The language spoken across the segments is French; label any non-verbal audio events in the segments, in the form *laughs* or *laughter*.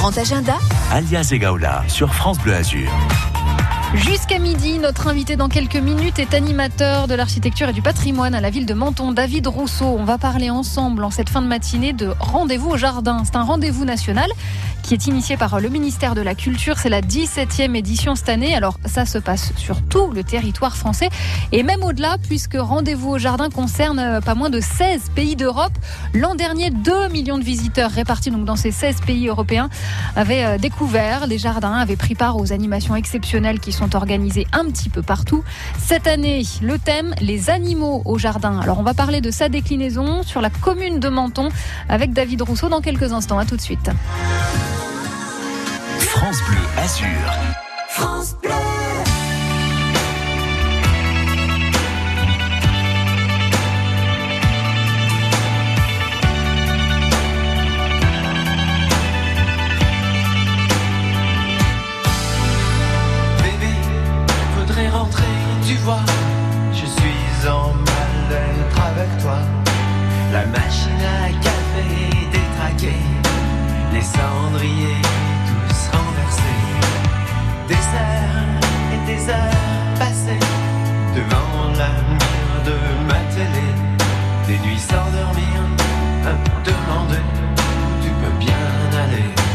grand agenda Alias Egaola sur France Bleu Azur. Jusqu'à midi, notre invité dans quelques minutes est animateur de l'architecture et du patrimoine à la ville de Menton, David Rousseau. On va parler ensemble en cette fin de matinée de Rendez-vous au Jardin. C'est un rendez-vous national qui est initié par le ministère de la Culture. C'est la 17e édition cette année. Alors ça se passe sur tout le territoire français et même au-delà puisque Rendez-vous au Jardin concerne euh, pas moins de 16 pays d'Europe. L'an dernier, 2 millions de visiteurs répartis donc dans ces 16 pays européens avaient euh, découvert les jardins, avaient pris part aux animations exceptionnelles qui sont sont organisés un petit peu partout. Cette année, le thème, les animaux au jardin. Alors on va parler de sa déclinaison sur la commune de Menton avec David Rousseau dans quelques instants. À tout de suite. France Bleu Azur. France Bleu l'avenir de ma télé. Des nuits sans dormir, à me demander tu peux bien aller.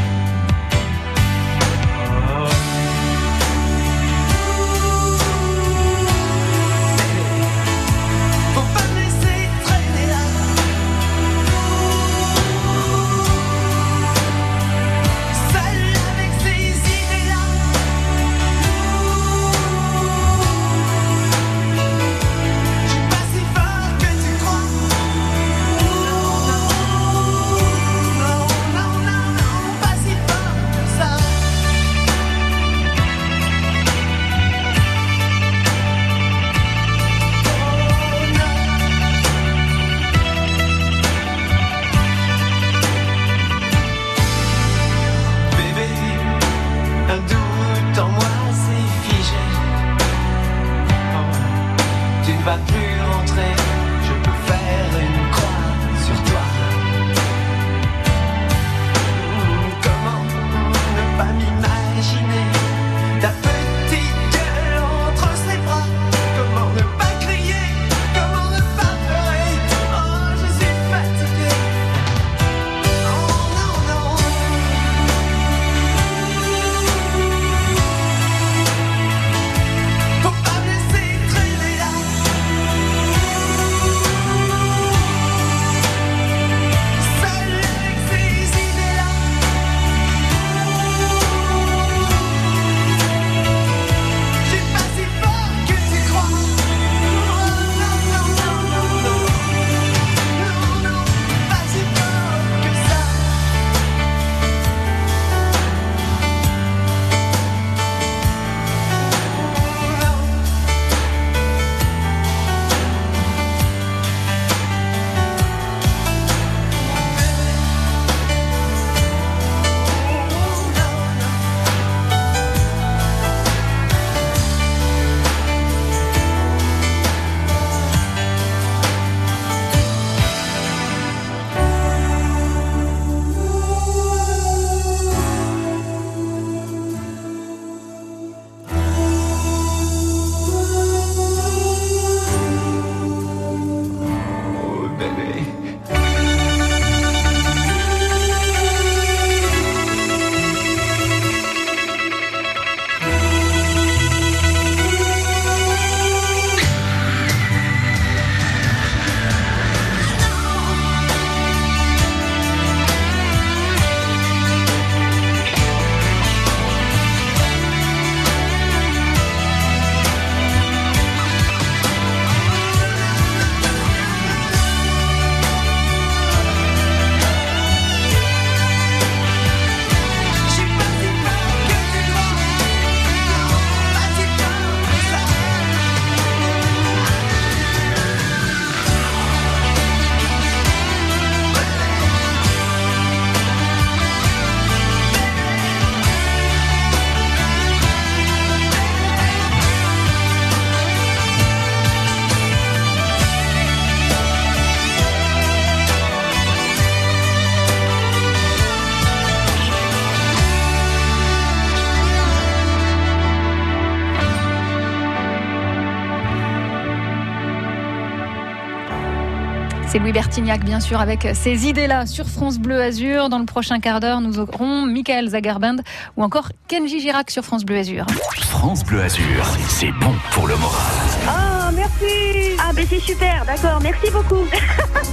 C'est Louis Bertignac, bien sûr, avec ces idées-là sur France Bleu Azur. Dans le prochain quart d'heure, nous aurons Michael Zagerband ou encore Kenji Girac sur France Bleu Azur. France Bleu Azur, c'est bon pour le moral. Ah, merci Ah, ben c'est super, d'accord, merci beaucoup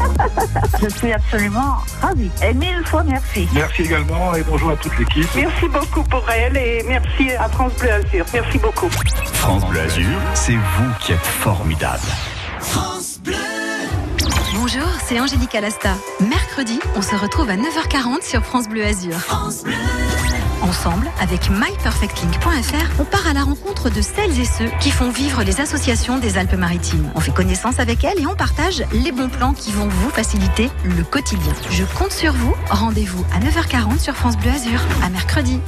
*laughs* Je suis absolument ravie. Et mille fois merci. Merci également et bonjour à toute l'équipe. Merci beaucoup pour elle et merci à France Bleu Azur. Merci beaucoup. France Bleu Azur, c'est vous qui êtes formidable. Bonjour, c'est Angélique Alasta. Mercredi, on se retrouve à 9h40 sur France Bleu Azur. Ensemble, avec myperfectlink.fr, on part à la rencontre de celles et ceux qui font vivre les associations des Alpes-Maritimes. On fait connaissance avec elles et on partage les bons plans qui vont vous faciliter le quotidien. Je compte sur vous. Rendez-vous à 9h40 sur France Bleu Azur. À mercredi.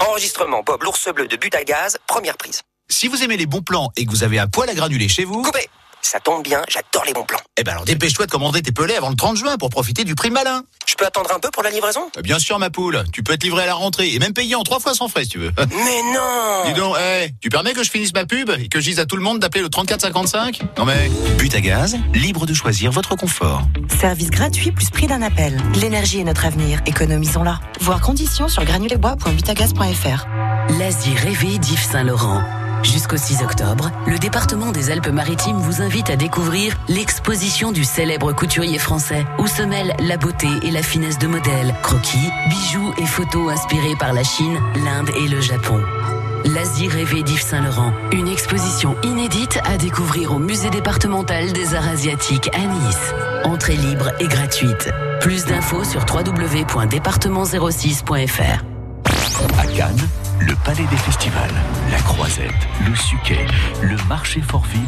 Enregistrement Bob l'ours bleu de but à gaz, première prise. Si vous aimez les bons plans et que vous avez un poêle à granulés chez vous, Coupé Ça tombe bien, j'adore les bons plans. eh ben alors dépêche-toi de commander tes pelés avant le 30 juin pour profiter du prix malin. Je peux attendre un peu pour la livraison? Euh, Bien sûr ma poule, tu peux être livré à la rentrée et même payer en trois fois sans frais si tu veux. *laughs* Mais non Dis donc, eh, tu permets que je finisse ma pub et que je dise à tout le monde d'appeler le 3455 Non mais... But à gaz, libre de choisir votre confort. Service gratuit plus prix d'un appel. L'énergie est notre avenir, économisons-la. Voir conditions sur granulesbois.butagaz.fr. L'Asie rêvée d'Yves Saint-Laurent. Jusqu'au 6 octobre, le département des Alpes-Maritimes vous invite à découvrir l'exposition du célèbre couturier français, où se mêlent la beauté et la finesse de modèles, croquis, bijoux et photos inspirés par la Chine, l'Inde et le Japon. L'Asie rêvée d'Yves Saint-Laurent, une exposition inédite à découvrir au musée départemental des arts asiatiques à Nice. Entrée libre et gratuite. Plus d'infos sur www.département06.fr. À Cannes, le Palais des Festivals, la Croisette, le Suquet, le marché Fortville,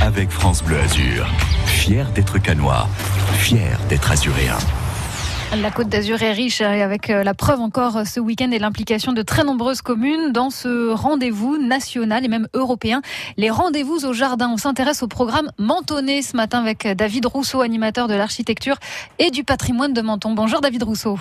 avec France Bleu Azur. Fier d'être canois, fier d'être azuréen. La Côte d'Azur est riche et avec euh, la preuve encore euh, ce week-end et l'implication de très nombreuses communes dans ce rendez-vous national et même européen. Les rendez-vous au jardin. On s'intéresse au programme Mentonné ce matin avec euh, David Rousseau, animateur de l'architecture et du patrimoine de Menton. Bonjour David Rousseau.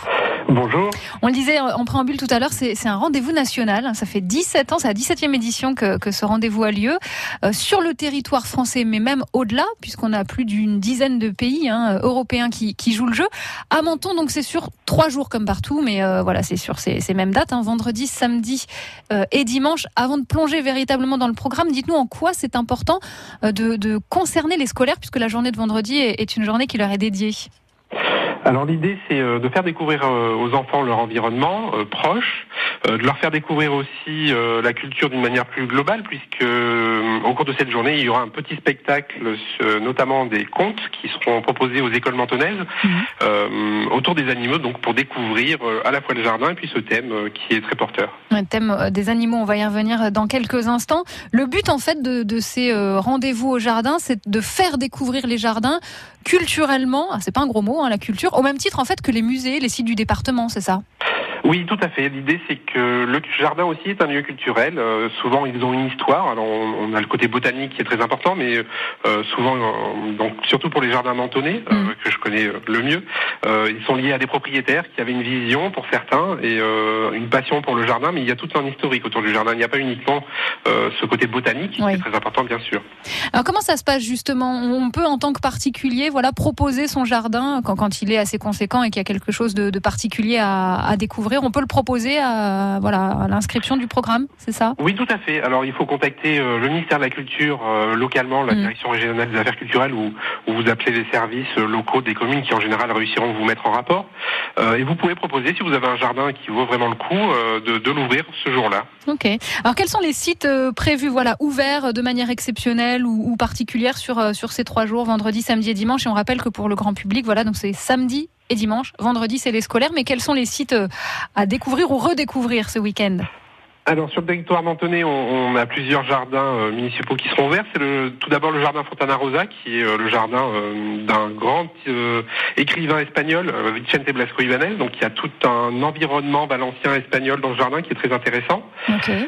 Bonjour. On le disait en préambule tout à l'heure, c'est un rendez-vous national. Ça fait 17 ans, c'est la 17e édition que, que ce rendez-vous a lieu euh, sur le territoire français, mais même au-delà, puisqu'on a plus d'une dizaine de pays hein, européens qui, qui jouent le jeu. À Menton, donc c'est sur trois jours comme partout, mais euh, voilà, c'est sur ces, ces mêmes dates, hein, vendredi, samedi euh, et dimanche. Avant de plonger véritablement dans le programme, dites-nous en quoi c'est important euh, de, de concerner les scolaires, puisque la journée de vendredi est, est une journée qui leur est dédiée. Alors l'idée c'est euh, de faire découvrir euh, aux enfants leur environnement euh, proche, de leur faire découvrir aussi la culture d'une manière plus globale puisque au cours de cette journée il y aura un petit spectacle, notamment des contes qui seront proposés aux écoles mentonnaises euh, autour des animaux, donc pour découvrir à la fois le jardin et puis ce thème qui est très porteur. Un thème des animaux, on va y revenir dans quelques instants. Le but en fait de, de ces rendez-vous au jardin, c'est de faire découvrir les jardins culturellement. Ah, c'est pas un gros mot, hein, la culture. Au même titre en fait que les musées, les sites du département, c'est ça? Oui, tout à fait. L'idée, c'est que le jardin aussi est un lieu culturel. Euh, souvent, ils ont une histoire. Alors, on, on a le côté botanique qui est très important, mais euh, souvent, euh, donc surtout pour les jardins mentonnés, euh, que je connais le mieux, ils sont liés à des propriétaires qui avaient une vision pour certains et une passion pour le jardin. Mais il y a tout un historique autour du jardin. Il n'y a pas uniquement ce côté botanique qui est très important, bien sûr. Alors comment ça se passe justement? On peut en tant que particulier, voilà, proposer son jardin quand, quand il est assez conséquent et qu'il y a quelque chose de, de particulier à, à découvrir? On peut le proposer à voilà à l'inscription du programme, c'est ça? Oui, tout à fait. Alors, il faut contacter euh, le ministère de la Culture euh, localement, la Mm. direction régionale des affaires culturelles, ou, ou vous appelez les services euh, locaux des communes qui, en général, réussiront à vous mettre en rapport. Euh, et vous pouvez proposer, si vous avez un jardin qui vaut vraiment le coup, de, de l'ouvrir ce jour-là. Ok. Alors quels sont les sites prévus, voilà, ouverts de manière exceptionnelle ou, ou particulière sur sur ces trois jours, vendredi, samedi et dimanche? Et on rappelle que pour le grand public, voilà, donc c'est samedi et dimanche. Vendredi, c'est les scolaires. Mais quels sont les sites euh, à découvrir ou redécouvrir ce week-end? Alors sur le territoire mentonné, on, on a plusieurs jardins euh, municipaux qui seront ouverts. C'est le, tout d'abord le jardin Fontana Rosa, qui est euh, le jardin euh, d'un grand écrivain espagnol, Vicente Blasco Ibanez. Donc il y a tout un environnement valencien espagnol dans ce jardin qui est très intéressant.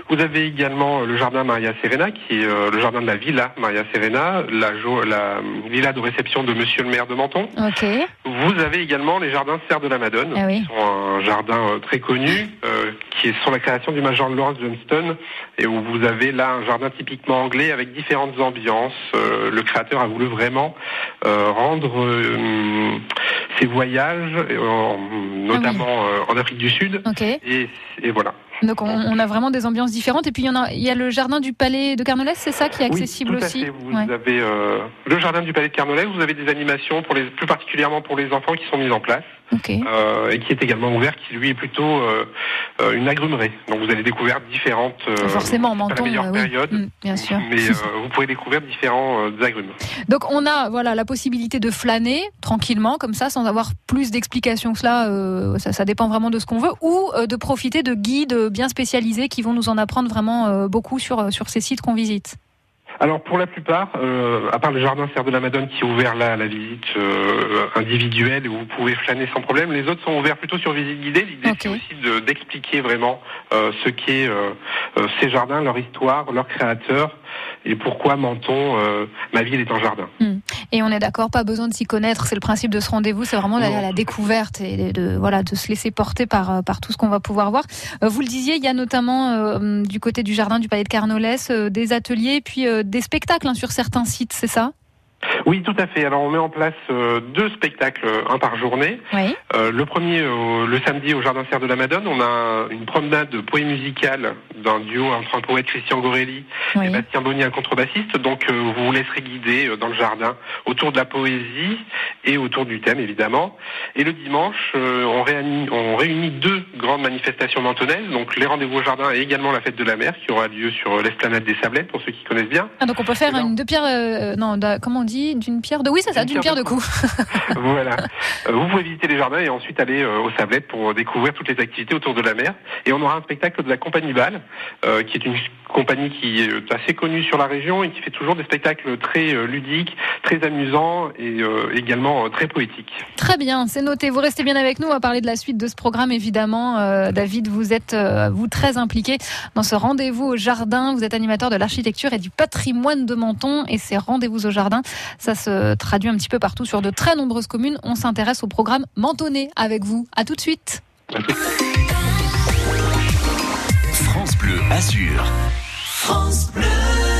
Vous avez également le jardin Maria Serena, qui est le jardin de la villa Maria Serena, la, villa de réception de Monsieur le maire de Menton. Vous avez également les jardins Serre de la Madone, Ah oui. qui sont un jardin très connu, qui est sur la création du Major Johnston, et où vous avez là un jardin typiquement anglais avec différentes ambiances. le créateur a voulu vraiment rendre ses voyages, notamment ah en Afrique du Sud, et, et voilà. Donc on, a vraiment des ambiances différentes. Et puis il y, en a, il y a le jardin du Palais de Carnolès, c'est ça qui est accessible oui, tout aussi. À fait. Vous avez euh, le jardin du Palais de Carnolès, vous avez des animations pour les, plus particulièrement pour les enfants qui sont mises en place. Euh, et qui est également ouvert, qui lui est plutôt euh, euh une agrumerie. Donc vous allez découvrir différentes. Forcément, menton, la période, mm, bien sûr. Mais *laughs* vous pouvez découvrir différents agrumes. Donc on a voilà la possibilité de flâner tranquillement comme ça, sans avoir plus d'explications que cela. Ça, ça, dépend vraiment de ce qu'on veut, ou de profiter de guides bien spécialisés qui vont nous en apprendre vraiment beaucoup sur sur ces sites qu'on visite. Alors pour la plupart, euh, à part le jardin Serre de la Madone qui est ouvert là à la visite euh, individuelle où vous pouvez flâner sans problème, les autres sont ouverts plutôt sur visite guidée. L'idée c'est aussi d'expliquer vraiment euh, ce qu'est euh, ces jardins, leur histoire, leur créateur et pourquoi Menton, ma ville est un jardin? Hmm. Et on est d'accord, pas besoin de s'y connaître. C'est le principe de ce rendez-vous, c'est vraiment d'aller à la découverte et de, voilà de se laisser porter par par tout ce qu'on va pouvoir voir. vous le disiez, il y a notamment du côté du jardin du Palais de Carnolès des ateliers puis des spectacles hein, sur certains sites, c'est ça? Oui, tout à fait. Alors on met en place euh, deux spectacles, un par journée. Euh, le premier, le samedi au Jardin Serre de la Madone, on a une promenade de poésie musicale d'un duo entre un poète Christian Gorelli et Bastien Bonny, un contrebassiste. Donc euh, vous vous laisserez guider dans le jardin autour de la poésie et autour du thème évidemment. Et le dimanche, on, réunit, on réunit deux grandes manifestations mentonnaises, donc les rendez-vous au jardin et également la fête de la mer qui aura lieu sur l'esplanade des Sablettes pour ceux qui connaissent bien. Ah, donc on peut faire une deux pierres, non, comment on dit d'une pierre de. Oui, c'est ça, d'une pierre, de coups. *laughs* voilà. Euh, vous pouvez visiter les jardins et ensuite aller euh, aux Sablettes pour découvrir toutes les activités autour de la mer. Et on aura un spectacle de la compagnie Bâle, euh, qui est une compagnie qui est assez connue sur la région et qui fait toujours des spectacles très ludiques, très amusants et également très poétiques. Très bien, c'est noté. Vous restez bien avec nous. On va parler de la suite de ce programme, évidemment. David, vous êtes vous très impliqué dans ce rendez-vous au jardin. Vous êtes animateur de l'architecture et du patrimoine de Menton et ces rendez-vous au jardin, ça se traduit un petit peu partout sur de très nombreuses communes. On s'intéresse au programme Mentonné avec vous. À tout de suite. France Bleu Azur. France Bleu.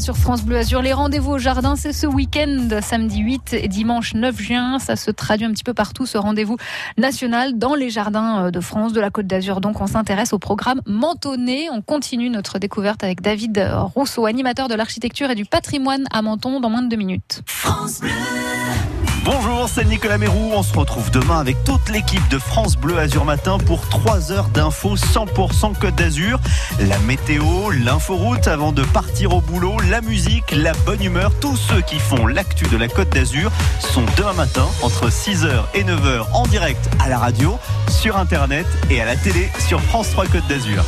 Sur France Bleu Azur. Les rendez-vous au jardin, c'est ce week-end, samedi 8 et dimanche 9 juin. Ça se traduit un petit peu partout, ce rendez-vous national dans les jardins euh, de France, de la Côte d'Azur. Donc, on s'intéresse au programme Mentonné. On continue notre découverte avec David Rousseau, animateur de l'architecture et du patrimoine à Menton, dans moins de deux minutes. France Bleu. Bonjour, c'est Nicolas Mérou. On se retrouve demain avec toute l'équipe de France Bleu Azur Matin pour 3 heures d'infos 100% Côte d'Azur. La météo, l'inforoute avant de partir au boulot, la musique, la bonne humeur. Tous ceux qui font l'actu de la Côte d'Azur sont demain matin entre 6h et 9h en direct à la radio, sur Internet et à la télé sur France 3 Côte d'Azur.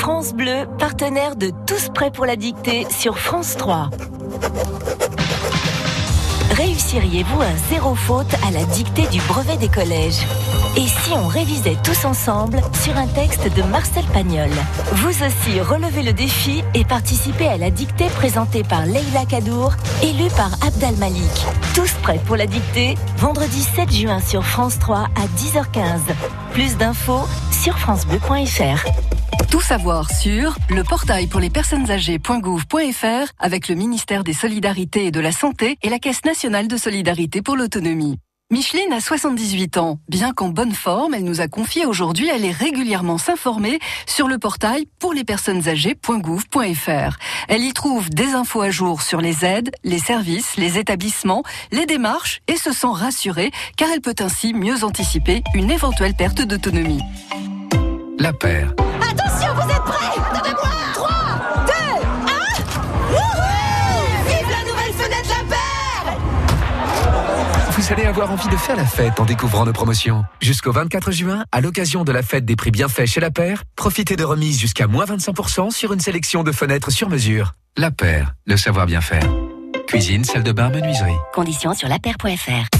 France Bleu, partenaire de Tous prêts pour la dictée sur France 3. Réussiriez-vous un zéro faute à la dictée du brevet des collèges? Et si on révisait tous ensemble sur un texte de Marcel Pagnol? Vous aussi relevez le défi et participez à la dictée présentée par Leila Kadour, élue par Abdal Malik. Tous prêts pour la dictée Vendredi 7 juin sur France 3 à 10h15. Plus d'infos sur francebleu.fr. Tout savoir sur le portail pour les personnes âgées.gouv.fr avec le ministère des Solidarités et de la Santé et la Caisse nationale de solidarité pour l'autonomie. Micheline a 78 ans. Bien qu'en bonne forme, elle nous a confié aujourd'hui aller régulièrement s'informer sur le portail pour les personnes âgées.gouv.fr. Elle y trouve des infos à jour sur les aides, les services, les établissements, les démarches et se sent rassurée car elle peut ainsi mieux anticiper une éventuelle perte d'autonomie. La paire. Attention, vous êtes prêts Devant moi 3, 2, 1 Wouhou Vive la nouvelle fenêtre La Paire Vous allez avoir envie de faire la fête en découvrant nos promotions. Jusqu'au 24 juin, à l'occasion de la fête des prix bienfaits chez La Paire, profitez de remises jusqu'à moins 25% sur une sélection de fenêtres sur mesure. La Paire, le savoir bien faire. Cuisine, salle de bain, menuiserie. Conditions sur lapaire.fr.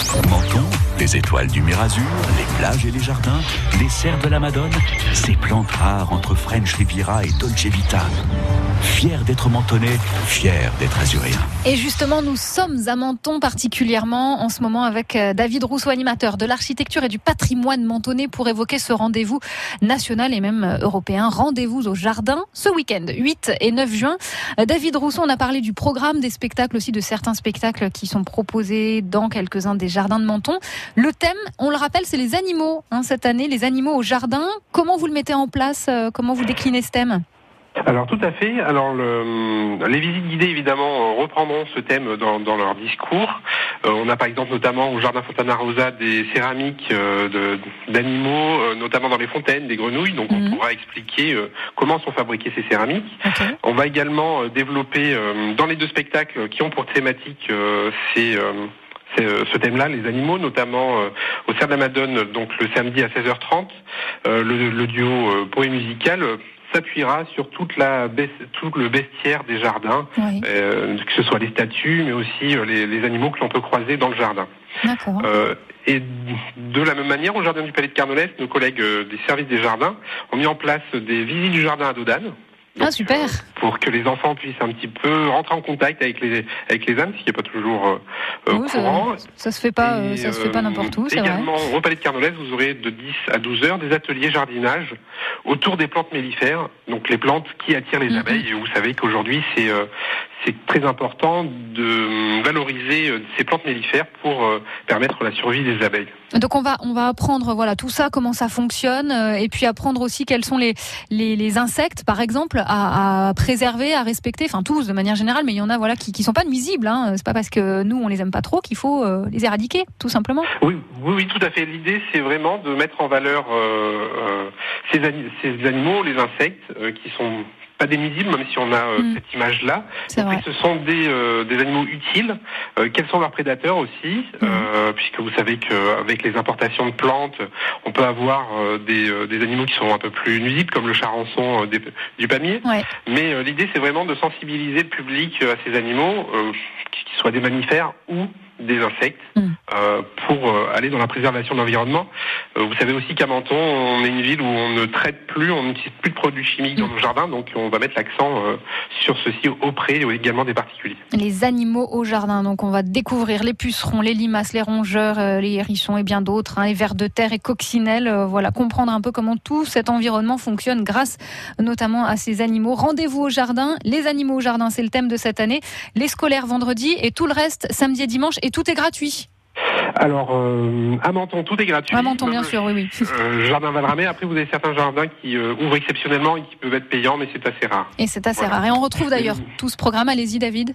Menton, les étoiles du Mirazur, les plages et les jardins, les serres de la Madone, ces plantes rares entre French Riviera et Dolce Vita. Fier d'être mentonné, fier d'être azuréen. Et justement, nous sommes à Menton particulièrement en ce moment avec euh, David Rousseau, animateur de l'architecture et du patrimoine mentonné pour évoquer ce rendez-vous national et même euh, européen. Rendez-vous au jardin ce week-end, 8 et 9 juin. Euh, David Rousseau, on a parlé du programme, des spectacles aussi, de certains spectacles qui sont proposés dans quelques-uns des jardins de Menton. Le thème, on le rappelle, c'est les animaux hein, cette année, les animaux au jardin. Comment vous le mettez en place Comment vous déclinez ce thème? Alors tout à fait. Alors le, les visites guidées évidemment reprendront ce thème dans, dans leur discours. Euh, on a par exemple notamment au jardin Fontana Rosa des céramiques euh, d'animaux, euh, notamment dans les fontaines, des grenouilles. Donc on pourra expliquer euh, comment sont fabriquées ces céramiques. Okay. On va également développer dans les deux spectacles qui ont pour thématique ces ce thème-là, les animaux, notamment euh, au Cerf de la Madone, donc le samedi à 16h30, euh, le, le, duo euh, poème musical s'appuiera sur toute la tout le bestiaire des jardins, oui. que ce soit les statues, mais aussi les, les animaux que l'on peut croiser dans le jardin. et de la même manière, au jardin du Palais de Carnolès, nos collègues des services des jardins ont mis en place des visites du jardin à Dodane. Donc, ah super. Euh, pour que les enfants puissent un petit peu rentrer en contact avec les avec les âmes, ce qui n'est pas toujours euh, oui, courant. Ça, ça, se fait pas, Et, ça se fait pas n'importe où. Également, vrai. au Palais de Carnolès, vous aurez de 10 à 12 heures des ateliers jardinage autour des plantes mellifères, donc les plantes qui attirent les Mhm. abeilles. Et vous savez qu'aujourd'hui, c'est euh, c'est très important de valoriser ces plantes mellifères pour euh, permettre la survie des abeilles. Donc on va on va apprendre voilà tout ça comment ça fonctionne euh, et puis apprendre aussi quels sont les les, les insectes par exemple à, à, préserver à respecter enfin tous de manière générale mais il y en a voilà qui qui sont pas nuisibles hein. c'est pas parce que nous on les aime pas trop qu'il faut euh, les éradiquer tout simplement. Oui oui, oui tout à fait l'idée c'est vraiment de mettre en valeur euh, ces, ces, animaux les insectes qui sont pas des nuisibles, même si on a euh, Mm. cette image-là. Ce sont des, euh, des animaux utiles? Euh, quels sont leurs prédateurs aussi? Mm. euh, Puisque vous savez qu'avec les importations de plantes, on peut avoir euh, des, euh, des animaux qui sont un peu plus nuisibles, comme le charançon des- du palmier. Ouais. Mais euh, l'idée, c'est vraiment de sensibiliser le public à ces animaux, euh, qu'ils soient des mammifères ou des insectes, Mm. euh, pour euh, aller dans la préservation de l'environnement. Euh, vous savez aussi qu'à Menton, on est une ville où on ne traite plus, on n'utilise plus de produits chimiques Mm. dans nos jardins, donc on va mettre l'accent euh, sur ceci auprès également des particuliers. Les animaux au jardin. Donc, on va découvrir les pucerons, les limaces, les rongeurs, les hérissons et bien d'autres, hein, les vers de terre et coccinelles. Voilà, comprendre un peu comment tout cet environnement fonctionne grâce notamment à ces animaux. Rendez-vous au jardin. Les animaux au jardin, c'est le thème de cette année. Les scolaires vendredi et tout le reste samedi et dimanche. Et tout est gratuit. Alors, euh, à Menton, tout est gratuit. À Menton, bien sûr, oui, oui. Euh, jardin Valramé. Après, vous avez certains jardins qui euh, ouvrent exceptionnellement et qui peuvent être payants, mais c'est assez rare. Et c'est assez rare. Et on retrouve d'ailleurs tout ce programme. Allez-y, David.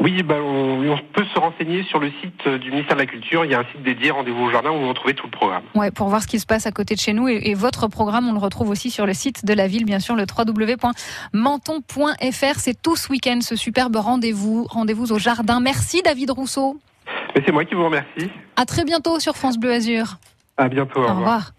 Oui, ben, on, on peut se renseigner sur le site du ministère de la Culture. Il y a un site dédié Rendez-vous au jardin où vous retrouvez tout le programme. Ouais, pour voir ce qui se passe à côté de chez nous. Et, et votre programme, on le retrouve aussi sur le site de la ville, bien sûr, le www.menton.fr. C'est tout ce week-end, ce superbe rendez-vous. Rendez-vous au jardin. Merci, David Rousseau. Mais c'est moi qui vous remercie. À très bientôt sur France Bleu Azur. À bientôt. Au revoir.